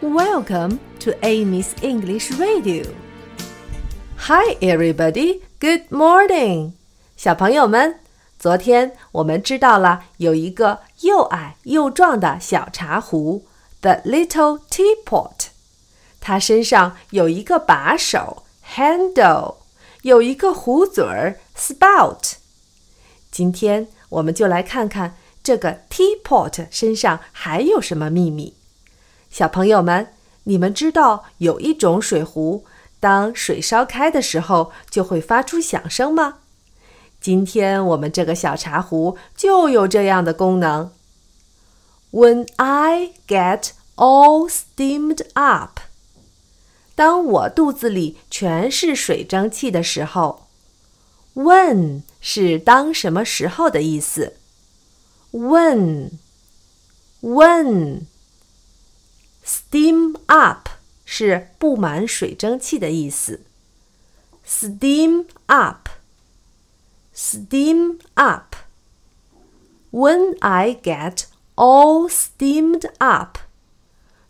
Welcome to Amy's English Radio. Hi, everybody. Good morning. 小朋友们，昨天我们知道了有一个又矮又壮的小茶壶，the little teapot。它身上有一个把手，handle，有一个壶嘴儿，spout。今天我们就来看看这个 teapot 身上还有什么秘密。 小朋友们，你们知道有一种水壶，当水烧开的时候就会发出响声吗？今天我们这个小茶壶就有这样的功能。When I get all steamed up，当我肚子里全是水蒸气的时候，When 是当什么时候的意思？When，When。Steam up 是布满水蒸气的意思。Steam up, steam up. When I get all steamed up，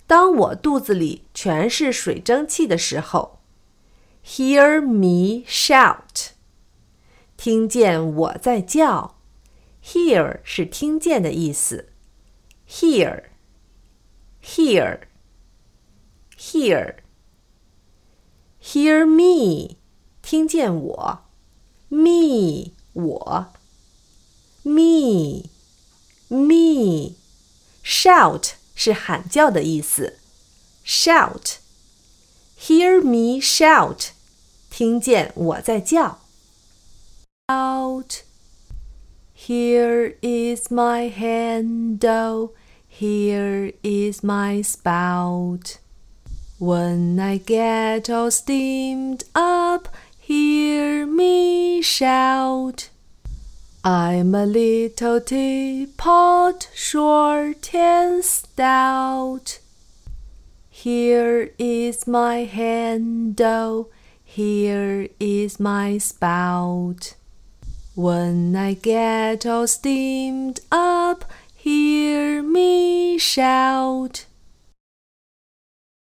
当我肚子里全是水蒸气的时候，Hear me shout，听见我在叫。Hear 是听见的意思。Hear。 Hear, hear, hear me，听见我，me 我，me me shout 是喊叫的意思，shout hear me shout，听见我在叫，out here is my handle。 Here is my spout. When I get all steamed up, hear me shout. I'm a little teapot, short and stout. Here is my handle, here is my spout. When I get all steamed up, shout.